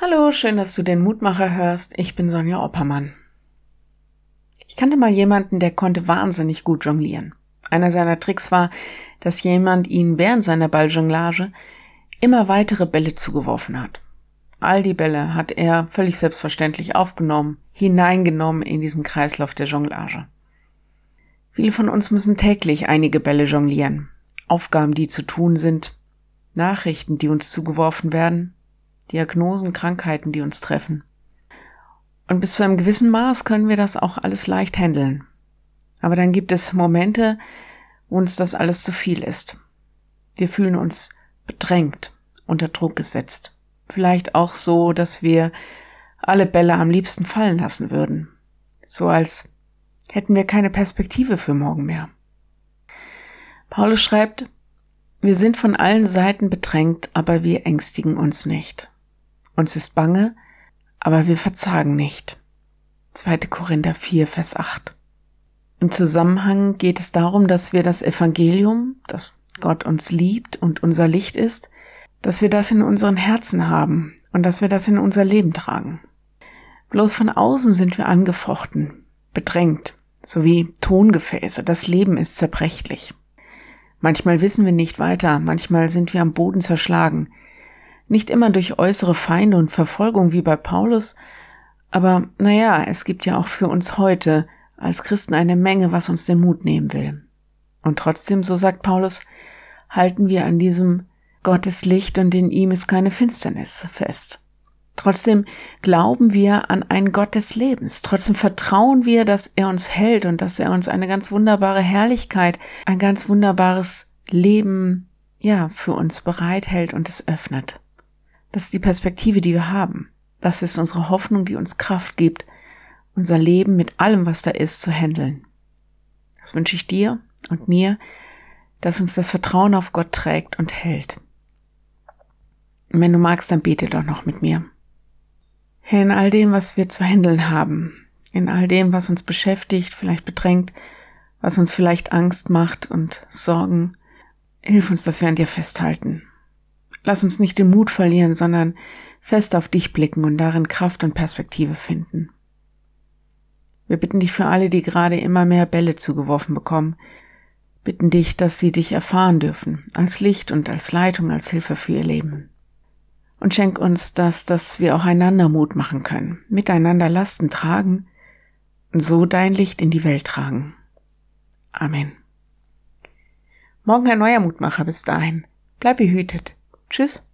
Hallo, schön, dass du den Mutmacher hörst. Ich bin Sonja Oppermann. Ich kannte mal jemanden, der konnte wahnsinnig gut jonglieren. Einer seiner Tricks war, dass jemand ihn während seiner Balljonglage immer weitere Bälle zugeworfen hat. All die Bälle hat er völlig selbstverständlich aufgenommen, hineingenommen in diesen Kreislauf der Jonglage. Viele von uns müssen täglich einige Bälle jonglieren. Aufgaben, die zu tun sind, Nachrichten, die uns zugeworfen werden, Diagnosen, Krankheiten, die uns treffen. Und bis zu einem gewissen Maß können wir das auch alles leicht handeln. Aber dann gibt es Momente, wo uns das alles zu viel ist. Wir fühlen uns bedrängt, unter Druck gesetzt. Vielleicht auch so, dass wir alle Bälle am liebsten fallen lassen würden. So als hätten wir keine Perspektive für morgen mehr. Paulus schreibt, wir sind von allen Seiten bedrängt, aber wir ängstigen uns nicht. Uns ist bange, aber wir verzagen nicht. 2. Korinther 4, Vers 8. Im Zusammenhang geht es darum, dass wir das Evangelium, das Gott uns liebt und unser Licht ist, dass wir das in unseren Herzen haben und dass wir das in unser Leben tragen. Bloß von außen sind wir angefochten, bedrängt, sowie Tongefäße. Das Leben ist zerbrechlich. Manchmal wissen wir nicht weiter, manchmal sind wir am Boden zerschlagen, nicht immer durch äußere Feinde und Verfolgung wie bei Paulus, aber naja, es gibt ja auch für uns heute als Christen eine Menge, was uns den Mut nehmen will. Und trotzdem, so sagt Paulus, halten wir an diesem Gottes Licht und in ihm ist keine Finsternis fest. Trotzdem glauben wir an einen Gott des Lebens. Trotzdem vertrauen wir, dass er uns hält und dass er uns eine ganz wunderbare Herrlichkeit, ein ganz wunderbares Leben, ja, für uns bereithält und es öffnet. Das ist die Perspektive, die wir haben. Das ist unsere Hoffnung, die uns Kraft gibt, unser Leben mit allem, was da ist, zu handeln. Das wünsche ich dir und mir, dass uns das Vertrauen auf Gott trägt und hält. Und wenn du magst, dann bete doch noch mit mir. In all dem, was wir zu handeln haben, in all dem, was uns beschäftigt, vielleicht bedrängt, was uns vielleicht Angst macht und Sorgen, hilf uns, dass wir an dir festhalten Lass uns nicht den Mut verlieren, sondern fest auf dich blicken und darin Kraft und Perspektive finden. Wir bitten dich für alle, die gerade immer mehr Bälle zugeworfen bekommen, bitten dich, dass sie dich erfahren dürfen, als Licht und als Leitung, als Hilfe für ihr Leben. Und schenk uns das, dass wir auch einander Mut machen können, miteinander Lasten tragen und so dein Licht in die Welt tragen. Amen. Morgen ein neuer Mutmacher bis dahin. Bleib behütet. Tschüss.